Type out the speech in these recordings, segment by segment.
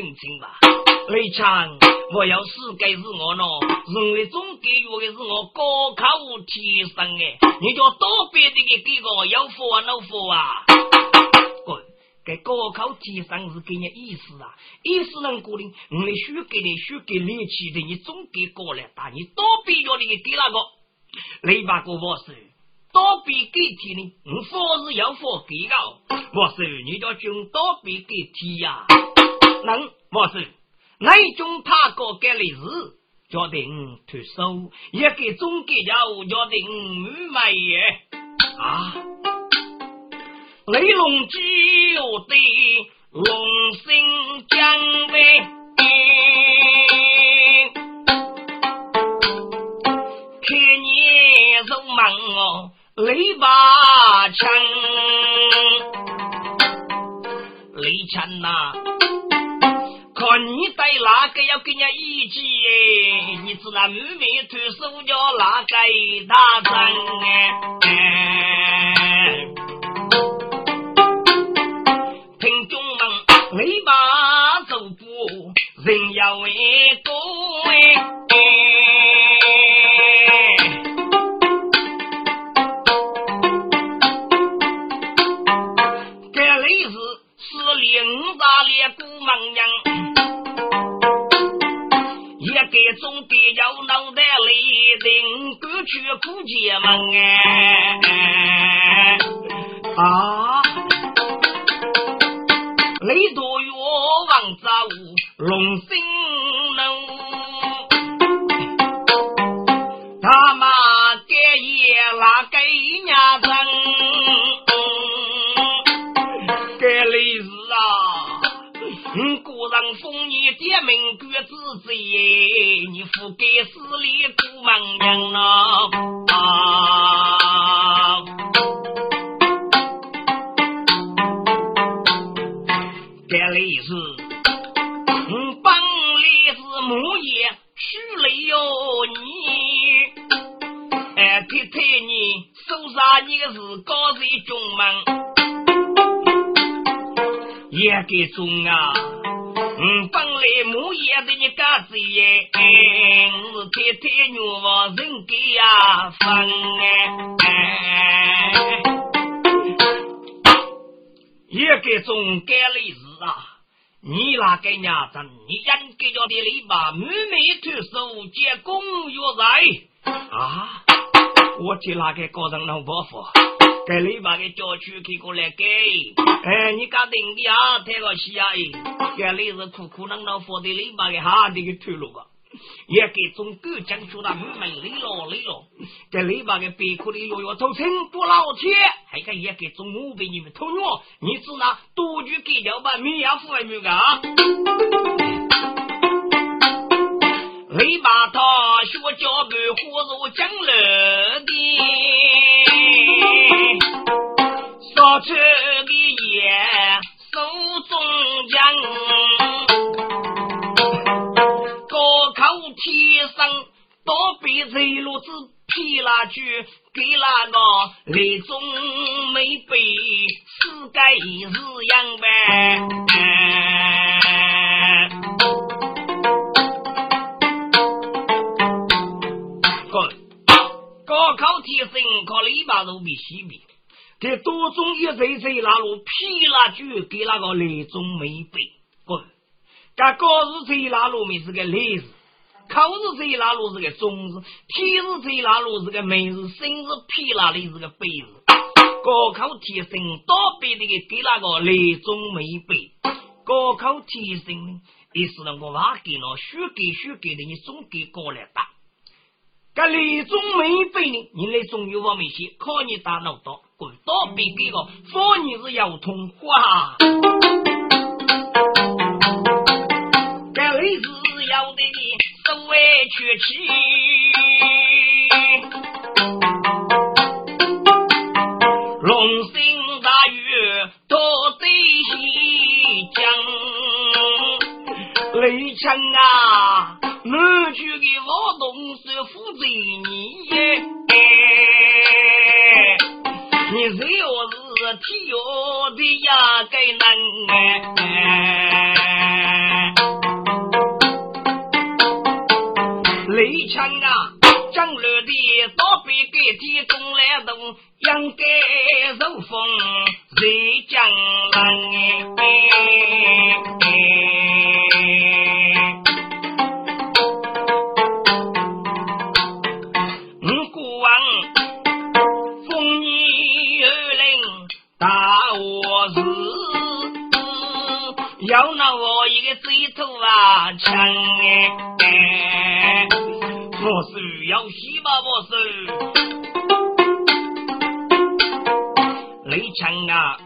认清吧。雷强，我要死该是我呢，认为总给予的是我高考提升哎，你叫多别的给给个要付啊，能付啊？滚！给高考提升是给你意思啊，意思能过的，我来输给你，输给力气的，你总给过来打，你多别要的给那个雷把哥我是。多比给提呢？我佛是要佛给个，我是你叫军多比给提呀？能我是那种他哥给的事，叫定脱手，也给总给家叫定五买耶啊！雷龙只有的龙兴将威，看你肉忙哦。雷把枪，雷枪呐！你带哪个要跟人一起，你知道妹妹推手叫哪个大神呢？听众们，雷把走步，人要为多哎。苦解闷哎啊！雷多月望走龙兴路，他妈给爷拉给伢子。让封你点名举子子耶，你付给死里苦忙娘啊！这里是，嗯，本里是木叶娶了哟你，哎，太太你手上你个是高人中门，也给中啊！嗯，本来木叶的你嘎子耶，我是太太女王人给呀分哎，也给总改了事啊！你那个伢子，你应该叫的你把妹妹推手结公约在啊！我替那个个人弄包袱。给你把个叫去开过来给，哎，你讲定的啊，太个西啊！哎，给你是苦苦能能活的，你把个哈的给退路个，也给中国讲出了没累了累了，给你把个别苦的药药偷成不老铁，还可也给中午被你们偷药，你只拿多句给掉吧，没呀，付还没个啊？你把他学教给胡肉讲了的。说出的也手中将，高考提升多比这路子批那句，给那个雷中没背，世界是样呗。高考提升考了一把都比西比。这多种一岁岁那路批那句给那个雷中没背，滚！这高日岁那路没是个雷字，考日岁那路是个中字，天日岁那路是个梅字，生日批那里是个背字。高考提升多背的给那个雷中没背，高考提升也是那个话给了，学给学给的，你总给过来打。这雷中没背呢，你雷中有我没写，考你大脑多。多比给个，说你是要通话，这里是要的你手委屈气，龙兴大雨多得西江，雷强啊，满句的我动是负责你。你只好是替我的呀，该能哎。雷强啊，张乐的倒背给地东来东，应该受风谁将人。哎要拿我一个嘴头啊抢哎！我是要西吧，我是雷强啊！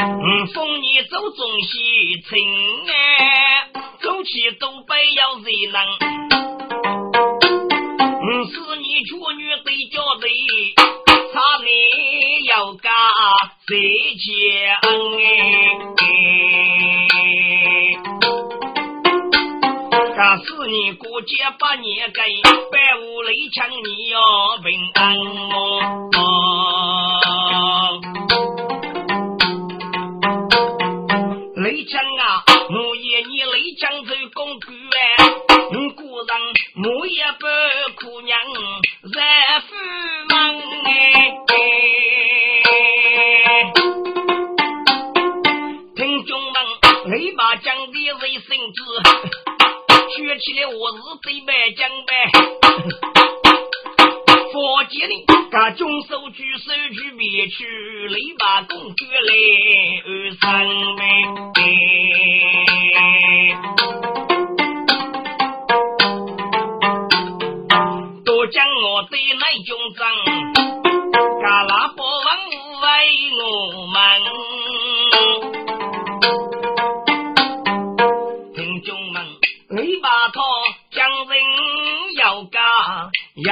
嗯，封你走中西城哎，走起东北要热闹。嗯，是你处你过节把年给百无雷抢，你要平安哦。起来我是对白讲呗。佛界里，噶中手举手举别去，雷把公主来二三多讲我对来中长，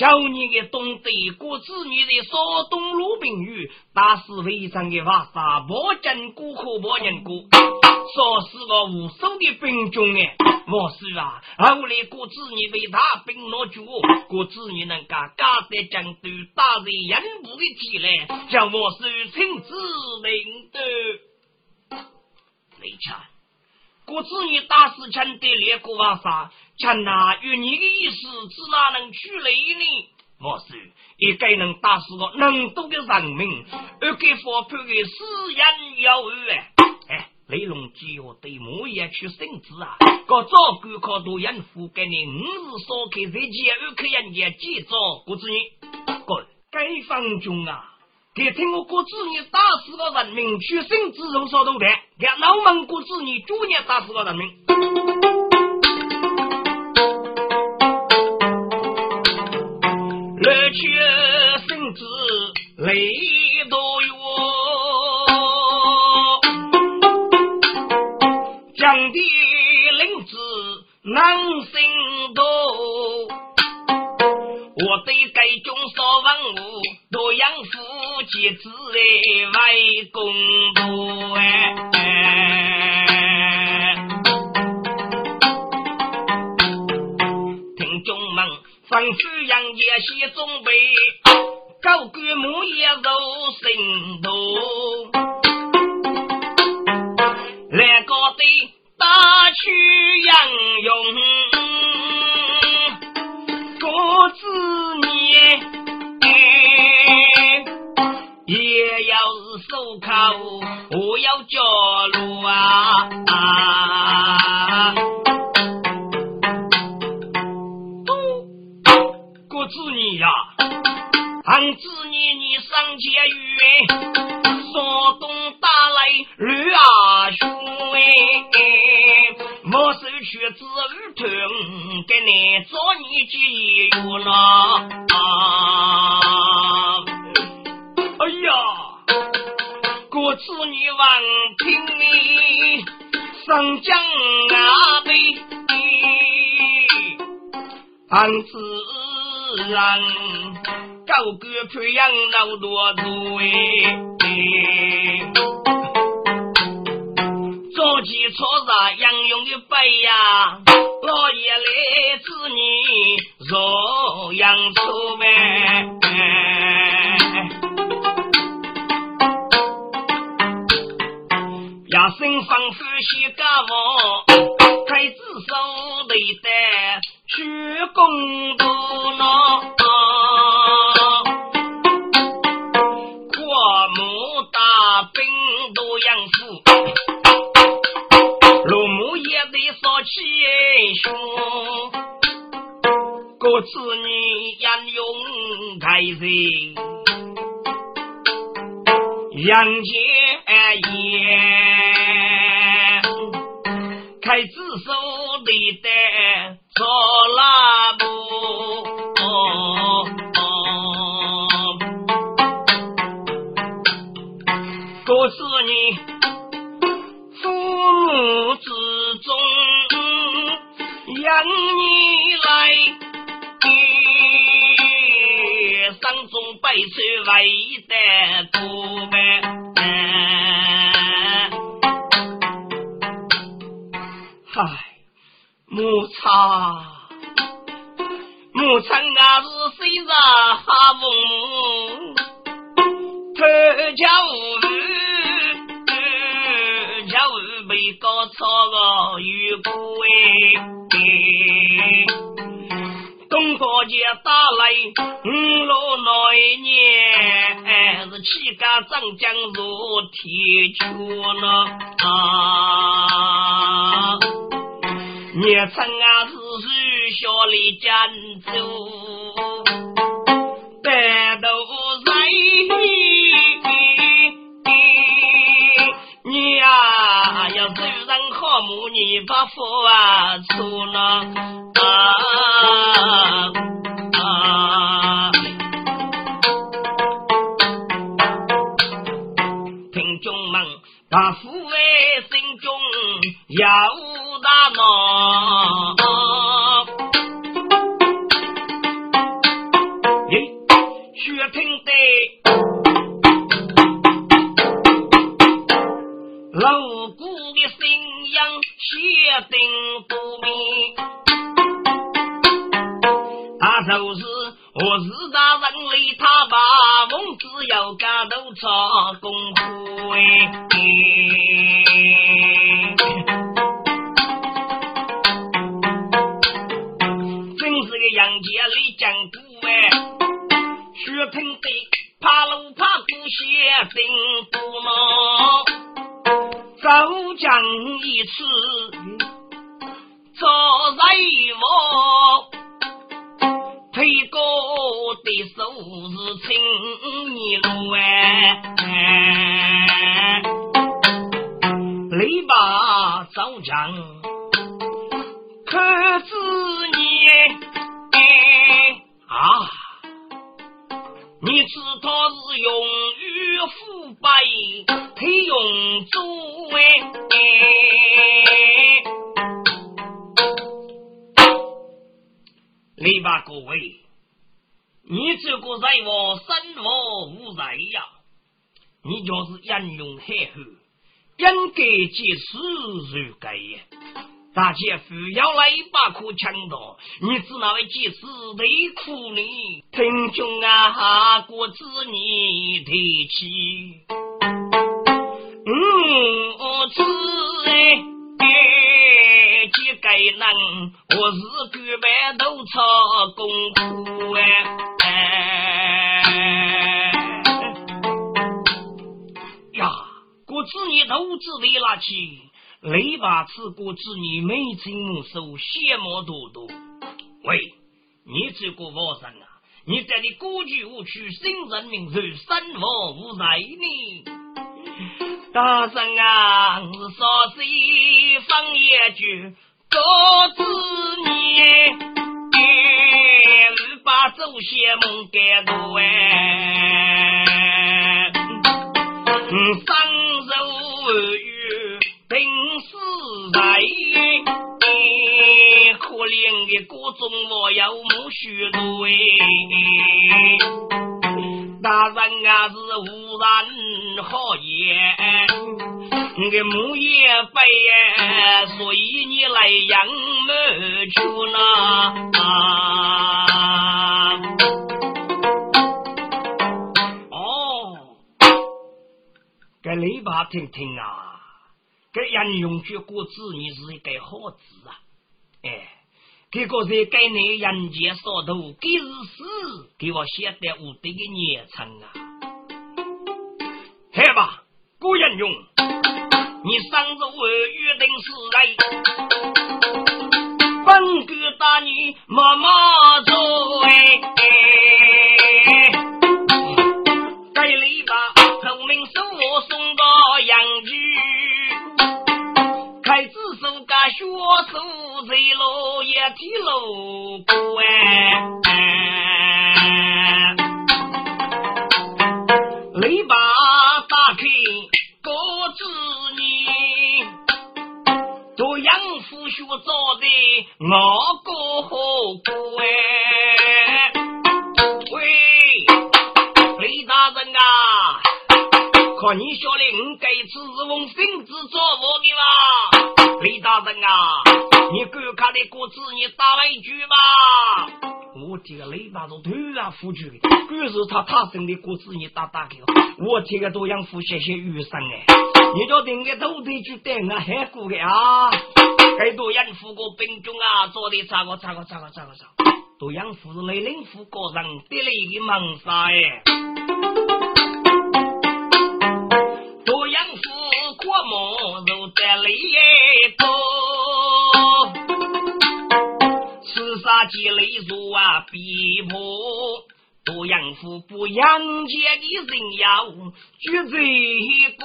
叫你个东北国子女的少东鲁兵语，打死非常的瓦萨，莫见过可莫人过，说是个无数的兵种哎！我是啊，后来国子女被他兵落住，国子女能干加在江都打在人部的起来，叫我是亲自领的，雷强。国子女打死前得列国王杀，强那与你的意思，只哪能取雷呢？我是一该能打死个能多的人民，而给佛判的死人要二哎，雷龙基我对莫也去圣旨啊！个早官考多人付给你五日烧开在前二客人家记着，国子女，个该方中啊！给听我国子女打死了人民，取生之后说动的，给老蒙古子女逐年打死了人民。来取生子累多哟，将的领子难生多，我对该中所文物多养父。妻子哎，为公婆哎，听众们，吩咐杨家先准备，高官母也入神都，来个的大曲杨勇，俺子女你上前与说东打来绿啊兄哎，莫收去子儿疼，给你做你几月了！哎呀，国子女王听你上将啊辈，俺自然高歌培养老多多哎，早起初上杨勇的背呀，老爷来子女若养出呗。呀，身方夫妻家务，太子手里的去公道喏，过母大兵都养父，老母也得说起兄，各子女养勇开心。杨杰言，开子手里的做中百岁为的多呗。牧场，牧场啊是虽然哈风，偷家务家务被搞错个有苦哎。东河节打来五六那一年，是七家长江入天桥了啊。年成啊是雨小里江州，白头人，你呀要是人好母，你不服啊出了啊雪听得老古的信仰写定不明，他就是我是大人类，他把梦只要干都操功夫杨血拼的怕路怕苦血定不毛，走将一次做人物，推高的手是青泥路哎，篱笆走将可知你。啊！你知道是用于腐败，配用作为。你把各位，你这个人我生活无灾呀！你就是英勇海后，应该接事如该呀。大姐夫要来一把苦枪刀，你只那位几时得苦呢？听兄啊，国子你提起，嗯，我知哎，几个人我是举办都操功夫哎，呀，国子你投资为哪去？雷把此国子女眉清目秀，羡慕多多。喂，你这个佛山啊，你在的古句无趣，新人民如生活无灾呢？大圣啊，是说西方一句，告知你，你把祖先梦给多哎，嗯，中，我有母许多人啊是无人好言，你个母也白，所以你来养母去呢。哦，给你爸听听啊，给人用句过子，你是一个好字啊，这个在该你人间所图，给是死，给我写的无敌的孽称啊！来吧，古人用，你上次我约定是来，本哥大你妈妈做哎，学手。在路也提路过哎，篱笆打开告知你，做养父学做的我过好过哎。喂，李大人啊，看你晓得我这次是用心子做我的吗？李大人啊。你敢看的果子，你打了一句吧！我这个雷巴都突然呼出的，敢是他他生的果子，你打打给我。我这个多养父谢谢雨生哎，你叫定个都得去等啊，还过的啊！该多养父个兵中啊，做的咋个咋个咋个咋个咋？多养父是雷领父个人得了一个猛杀哎！多养父过梦都得雷多。积累如啊，逼迫多养父不养家的人呀，绝这个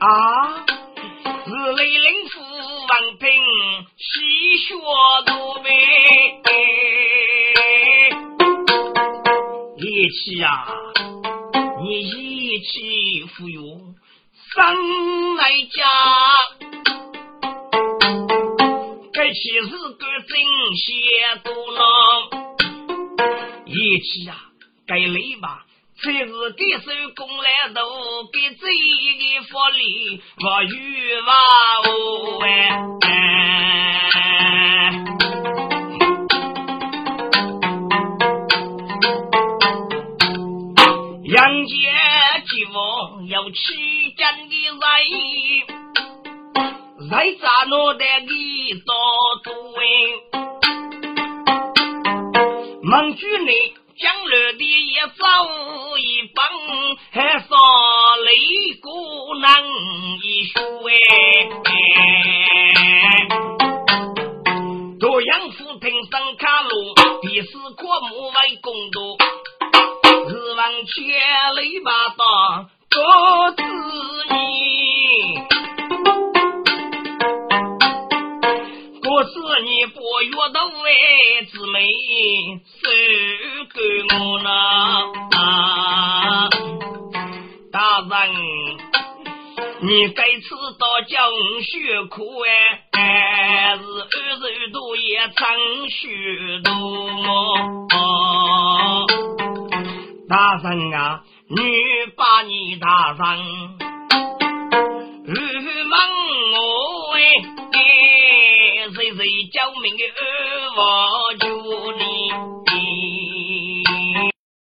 啊，是雷领父王平气血多呗，义气啊，你义气富有，生来家。其实个真些多了，一起啊，该累吧？才是给手工来都给这个福利，我与娃哦哎。杨家继王要起真的人。在咋脑袋里多多哎？孟举内将来的也早一帮，还少雷姑难一说哎。多阳府平上卡路，第四科目为公读，日往千里八道多子女。你不约的外姊妹，收给我呢。大人，你该知道教学苦哎，还是二十多也长许多。大人啊，你把你大人，问我哎。最叫命的恶王 mình.